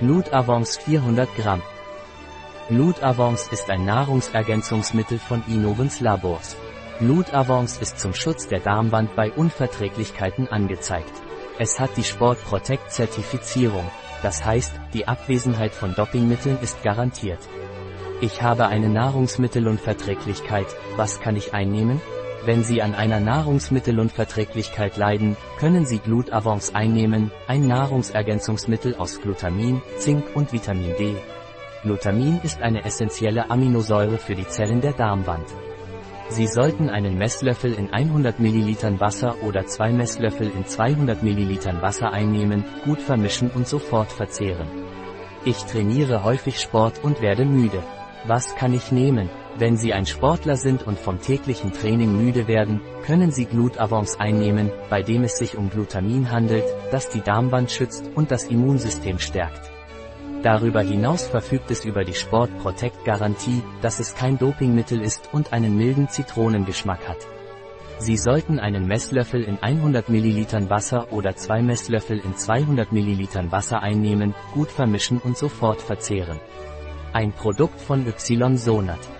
Glutavance 400 Gramm. Glutavance ist ein Nahrungsergänzungsmittel von Innovens Labors. Glutavance ist zum Schutz der Darmwand bei Unverträglichkeiten angezeigt. Es hat die Sport Protect Zertifizierung. Das heißt, die Abwesenheit von Dopingmitteln ist garantiert. Ich habe eine Nahrungsmittelunverträglichkeit, was kann ich einnehmen? Wenn Sie an einer Nahrungsmittelunverträglichkeit leiden, können Sie Glutavance einnehmen, ein Nahrungsergänzungsmittel aus Glutamin, Zink und Vitamin D. Glutamin ist eine essentielle Aminosäure für die Zellen der Darmwand. Sie sollten einen Messlöffel in 100 ml Wasser oder zwei Messlöffel in 200 ml Wasser einnehmen, gut vermischen und sofort verzehren. Ich trainiere häufig Sport und werde müde. Was kann ich nehmen? Wenn Sie ein Sportler sind und vom täglichen Training müde werden, können Sie Glutavance einnehmen, bei dem es sich um Glutamin handelt, das die Darmwand schützt und das Immunsystem stärkt. Darüber hinaus verfügt es über die Sport Protect Garantie, dass es kein Dopingmittel ist und einen milden Zitronengeschmack hat. Sie sollten einen Messlöffel in 100 ml Wasser oder zwei Messlöffel in 200 ml Wasser einnehmen, gut vermischen und sofort verzehren. Ein Produkt von Ysonat.